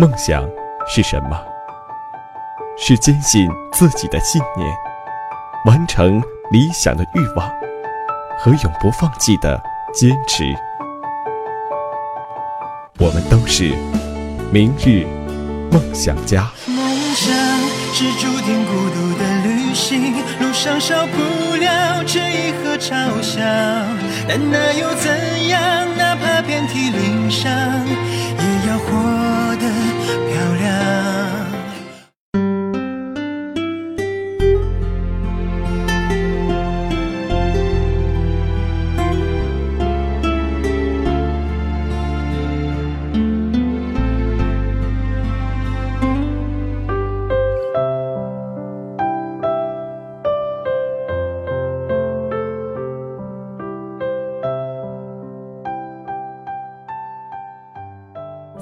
梦想是什么？是坚信自己的信念，完成理想的欲望和永不放弃的坚持。我们都是明日梦想家。梦想是注定孤独的旅行，路上少不了质疑和嘲笑，但那又怎样？哪怕遍体鳞伤，也要活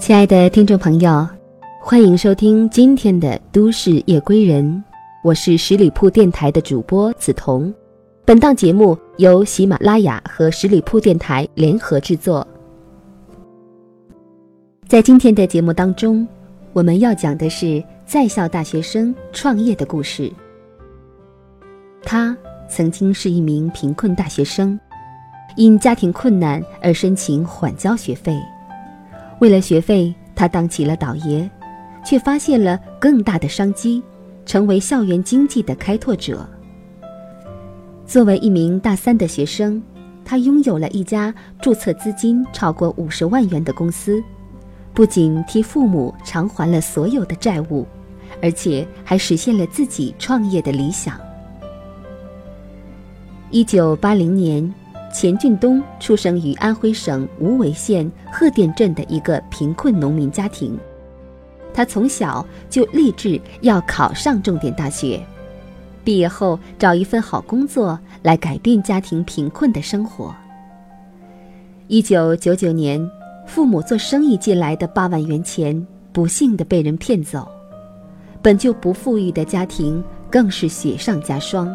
亲爱的听众朋友，欢迎收听今天的《都市夜归人》，我是十里铺电台的主播梓潼。本档节目由喜马拉雅和十里铺电台联合制作。在今天的节目当中，我们要讲的是在校大学生创业的故事。他曾经是一名贫困大学生，因家庭困难而申请缓交学费。为了学费，他当起了倒爷，却发现了更大的商机，成为校园经济的开拓者。作为一名大三的学生，他拥有了一家注册资金超过五十万元的公司，不仅替父母偿还了所有的债务，而且还实现了自己创业的理想。一九八零年。钱俊东出生于安徽省无为县贺店镇的一个贫困农民家庭，他从小就立志要考上重点大学，毕业后找一份好工作来改变家庭贫困的生活。一九九九年，父母做生意借来的八万元钱不幸的被人骗走，本就不富裕的家庭更是雪上加霜。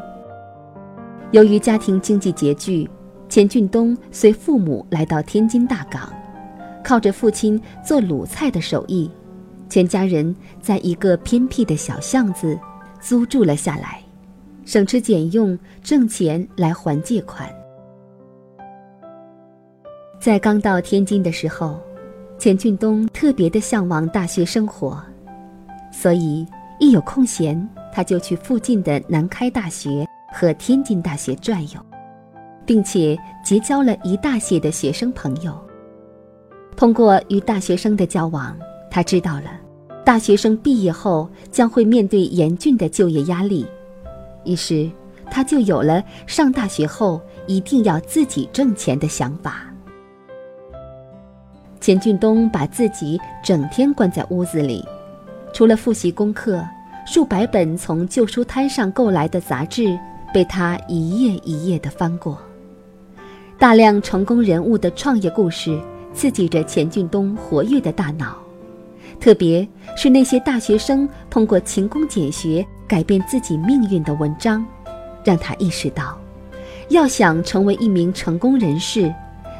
由于家庭经济拮据。钱俊东随父母来到天津大港，靠着父亲做卤菜的手艺，全家人在一个偏僻的小巷子租住了下来，省吃俭用挣钱来还借款。在刚到天津的时候，钱俊东特别的向往大学生活，所以一有空闲，他就去附近的南开大学和天津大学转悠。并且结交了一大些的学生朋友。通过与大学生的交往，他知道了大学生毕业后将会面对严峻的就业压力，于是他就有了上大学后一定要自己挣钱的想法。钱俊东把自己整天关在屋子里，除了复习功课，数百本从旧书摊上购来的杂志被他一页一页地翻过。大量成功人物的创业故事刺激着钱俊东活跃的大脑，特别是那些大学生通过勤工俭学改变自己命运的文章，让他意识到，要想成为一名成功人士，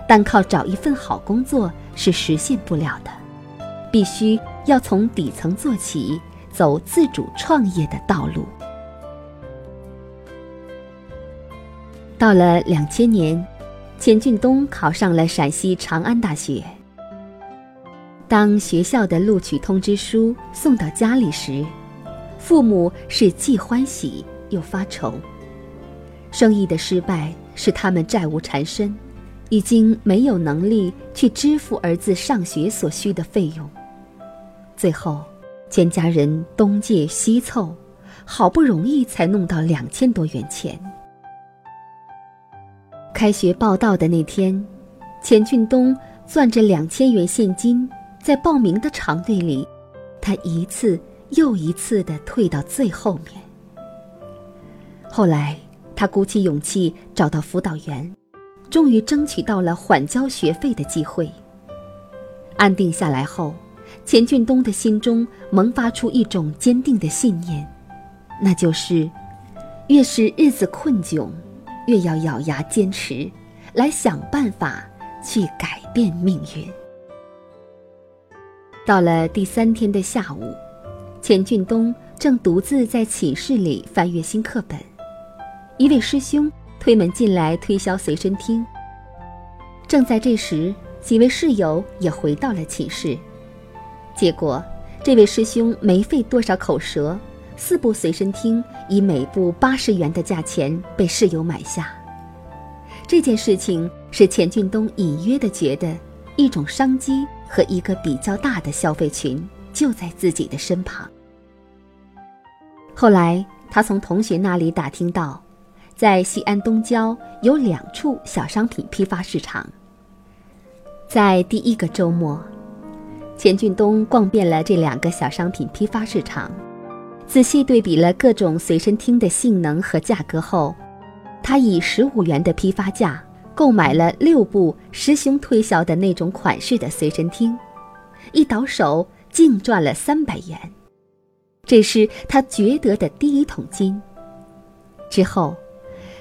单靠找一份好工作是实现不了的，必须要从底层做起，走自主创业的道路。到了两千年。钱俊东考上了陕西长安大学。当学校的录取通知书送到家里时，父母是既欢喜又发愁。生意的失败使他们债务缠身，已经没有能力去支付儿子上学所需的费用。最后，全家人东借西凑，好不容易才弄到两千多元钱。开学报到的那天，钱俊东攥着两千元现金，在报名的长队里，他一次又一次地退到最后面。后来，他鼓起勇气找到辅导员，终于争取到了缓交学费的机会。安定下来后，钱俊东的心中萌发出一种坚定的信念，那就是：越是日子困窘，越要咬牙坚持，来想办法去改变命运。到了第三天的下午，钱俊东正独自在寝室里翻阅新课本，一位师兄推门进来推销随身听。正在这时，几位室友也回到了寝室，结果这位师兄没费多少口舌，四部随身听以每部八十元的价钱被室友买下。这件事情使钱俊东隐约的觉得，一种商机和一个比较大的消费群就在自己的身旁。后来，他从同学那里打听到，在西安东郊有两处小商品批发市场。在第一个周末，钱俊东逛遍了这两个小商品批发市场，仔细对比了各种随身听的性能和价格后，他以十五元的批发价购买了六部师兄推销的那种款式的随身听，一倒手净赚了三百元，这是他掘得的第一桶金。之后，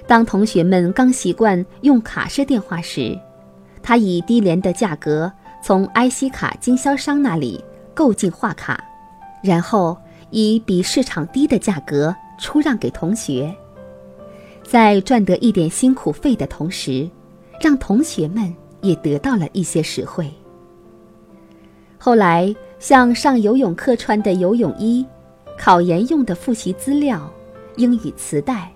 当同学们刚习惯用卡式电话时，他以低廉的价格从 IC 卡经销商那里购进话卡，然后以比市场低的价格出让给同学，在赚得一点辛苦费的同时，让同学们也得到了一些实惠。后来，像上游泳课穿的游泳衣、考研用的复习资料、英语磁带，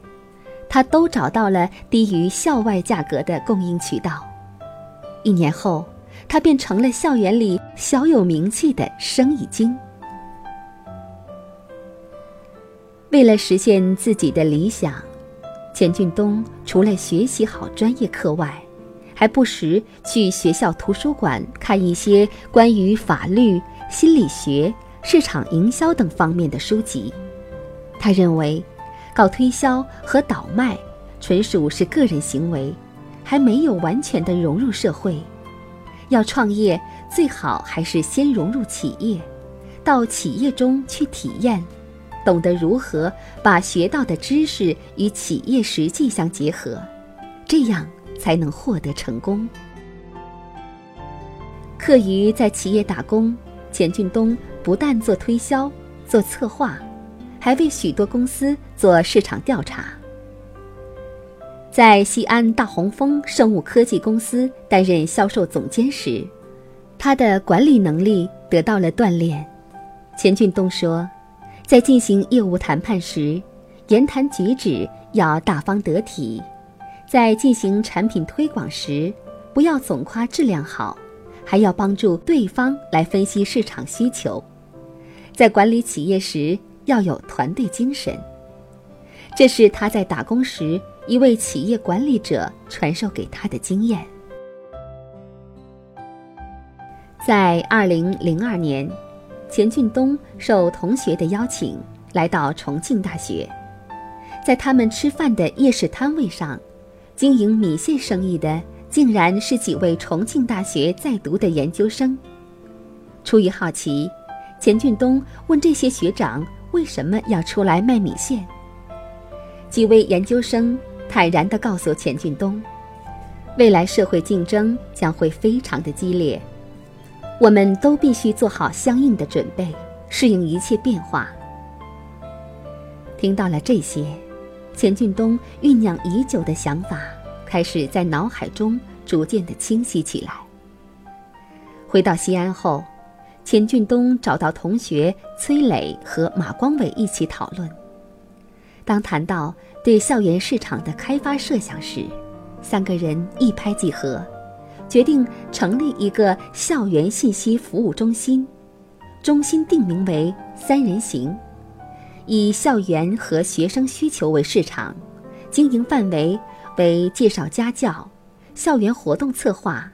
他都找到了低于校外价格的供应渠道。一年后，他便成了校园里小有名气的生意经。为了实现自己的理想，钱俊东除了学习好专业课外，还不时去学校图书馆看一些关于法律、心理学、市场营销等方面的书籍。他认为，搞推销和倒卖纯属是个人行为。还没有完全的融入社会，要创业最好还是先融入企业，到企业中去体验，懂得如何把学到的知识与企业实际相结合，这样才能获得成功。课余在企业打工，钱俊东不但做推销、做策划，还为许多公司做市场调查。在西安大红枫生物科技公司担任销售总监时，他的管理能力得到了锻炼。钱俊东说，在进行业务谈判时，言谈举止要大方得体；在进行产品推广时，不要总夸质量好，还要帮助对方来分析市场需求；在管理企业时，要有团队精神。这是他在打工时。一位企业管理者传授给他的经验。在二零零二年，钱俊东受同学的邀请来到重庆大学，在他们吃饭的夜市摊位上，经营米线生意的竟然是几位重庆大学在读的研究生。出于好奇，钱俊东问这些学长为什么要出来卖米线。几位研究生。坦然地告诉钱俊东：“未来社会竞争将会非常的激烈，我们都必须做好相应的准备，适应一切变化。”听到了这些，钱俊东酝酿已久的想法开始在脑海中逐渐的清晰起来。回到西安后，钱俊东找到同学崔磊和马光伟一起讨论。当谈到对校园市场的开发设想时，三个人一拍即合，决定成立一个校园信息服务中心，中心定名为“三人行”，以校园和学生需求为市场，经营范围为介绍家教、校园活动策划、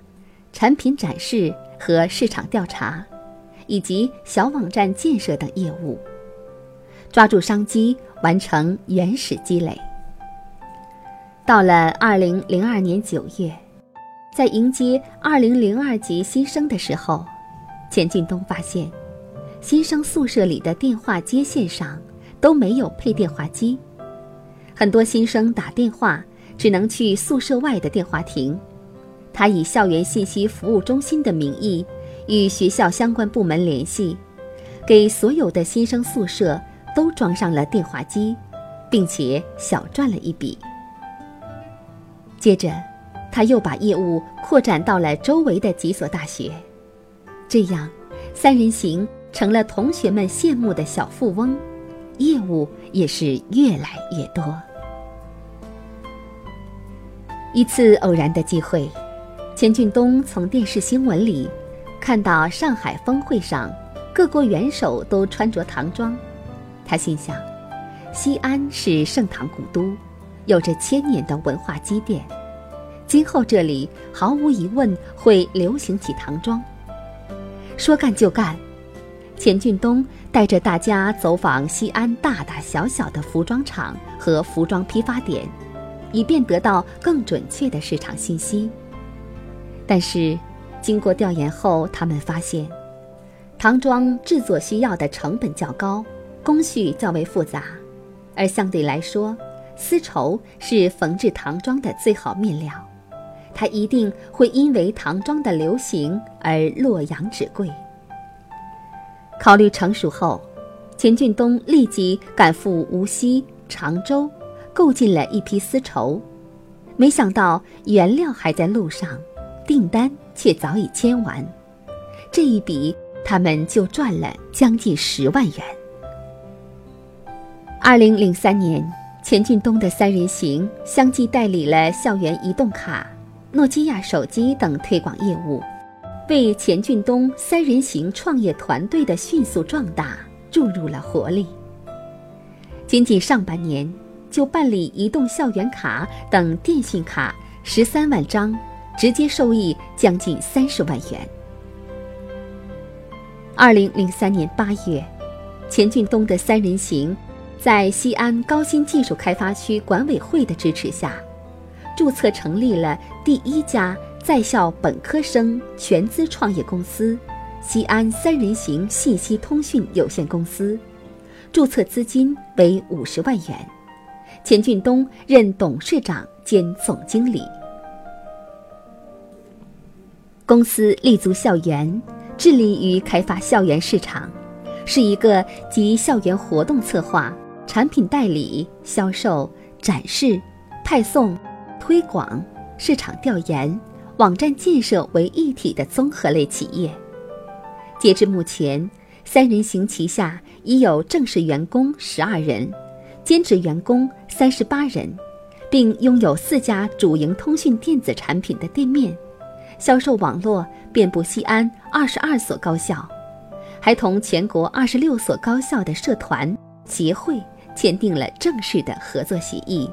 产品展示和市场调查，以及小网站建设等业务，抓住商机，完成原始积累。到了二零零二年九月，在迎接二零零二级新生的时候，钱俊东发现，新生宿舍里的电话接线上都没有配电话机，很多新生打电话只能去宿舍外的电话亭。他以校园信息服务中心的名义，与学校相关部门联系，给所有的新生宿舍都装上了电话机，并且小赚了一笔。接着，他又把业务扩展到了周围的几所大学，这样，三人行成了同学们羡慕的小富翁，业务也是越来越多。一次偶然的机会。钱俊东从电视新闻里看到上海峰会上各国元首都穿着唐装，他心想：西安是盛唐古都，有着千年的文化积淀，今后这里毫无疑问会流行起唐装。说干就干，钱俊东带着大家走访西安大大小小的服装厂和服装批发点，以便得到更准确的市场信息。但是，经过调研后，他们发现，唐装制作需要的成本较高，工序较为复杂，而相对来说，丝绸是缝制唐装的最好面料，它一定会因为唐装的流行而洛阳纸贵。考虑成熟后，钱俊东立即赶赴无锡、常州，购进了一批丝绸，没想到原料还在路上。订单却早已签完，这一笔他们就赚了将近十万元。二零零三年，钱俊东的三人行相继代理了校园移动卡、诺基亚手机等推广业务，为钱俊东三人行创业团队的迅速壮大注入了活力。仅仅上半年，就办理移动校园卡等电信卡十三万张。直接收益将近三十万元。二零零三年八月，钱俊东的三人行，在西安高新技术开发区管委会的支持下，注册成立了第一家在校本科生全资创业公司——西安三人行信息通讯有限公司，注册资金为五十万元，钱俊东任董事长兼总经理。公司立足校园，致力于开发校园市场，是一个集校园活动策划、产品代理、销售、展示、派送、推广、市场调研、网站建设为一体的综合类企业。截至目前，三人行旗下已有正式员工十二人，兼职员工三十八人，并拥有四家主营通讯电子产品的店面。销售网络遍布西安二十二所高校，还同全国二十六所高校的社团协会签订了正式的合作协议。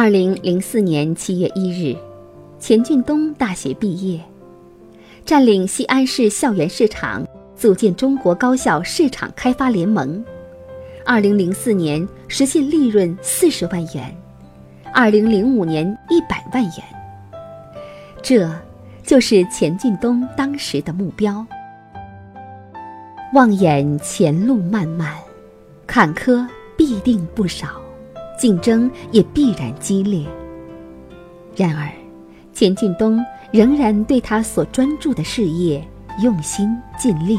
二零零四年七月一日，钱俊东大学毕业，占领西安市校园市场，组建中国高校市场开发联盟。二零零四年实现利润四十万元，二零零五年一百万元。这，就是钱俊东当时的目标。望眼前路漫漫，坎坷必定不少，竞争也必然激烈。然而，钱俊东仍然对他所专注的事业用心尽力。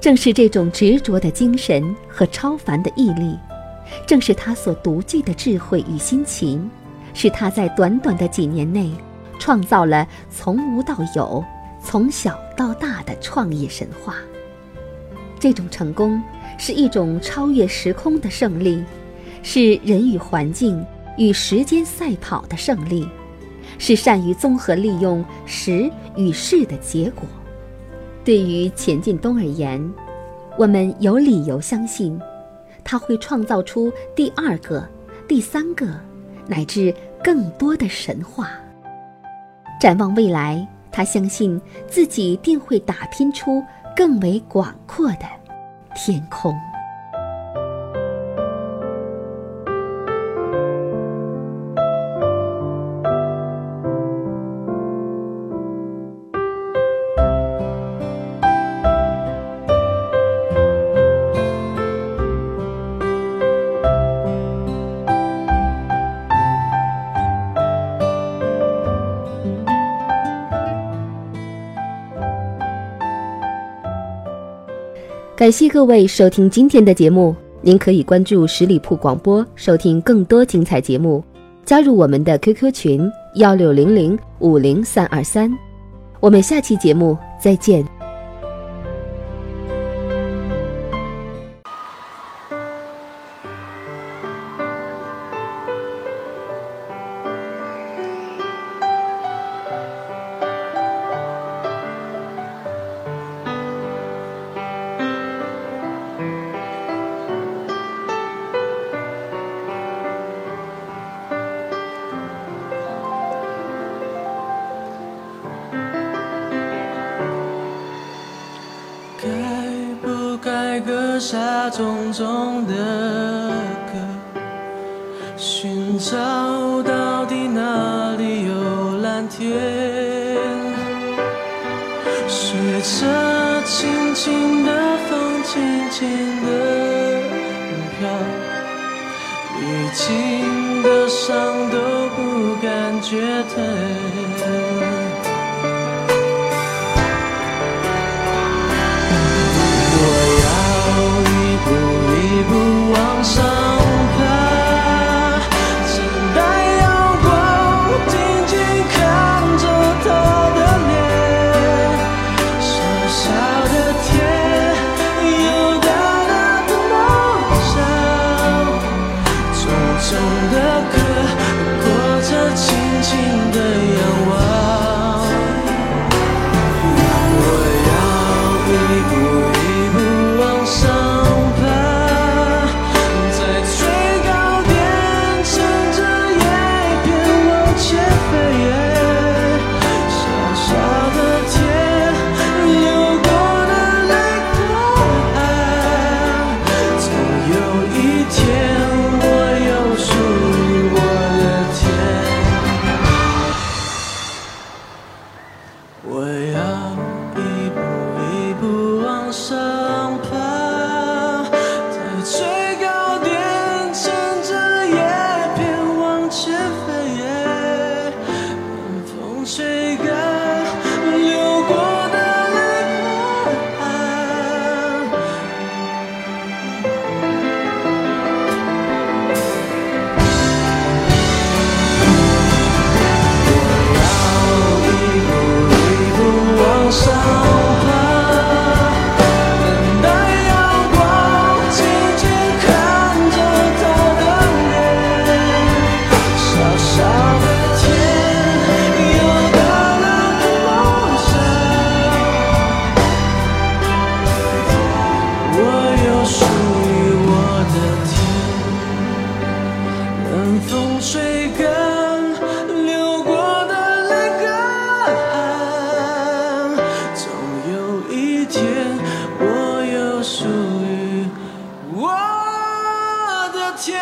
正是这种执着的精神和超凡的毅力，正是他所独具的智慧与辛勤，使他在短短的几年内。创造了从无到有、从小到大的创业神话。这种成功是一种超越时空的胜利，是人与环境与时间赛跑的胜利，是善于综合利用时与势的结果。对于钱进东而言，我们有理由相信，他会创造出第二个、第三个，乃至更多的神话。展望未来，他相信自己定会打拼出更为广阔的天空。感谢各位收听今天的节目。您可以关注十里铺广播，收听更多精彩节目，加入我们的 QQ 群幺六零零五零三二三。我们下期节目再见。寻找到底哪里有蓝天？随着轻轻的风，轻轻的飘，历经的伤都不感觉疼。我要一步一步往上谢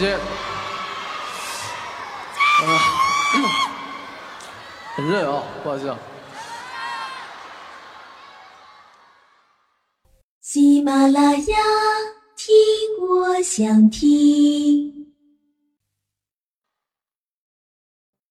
谢。啊，很热啊，不好意思啊。喜马拉雅，听我想听。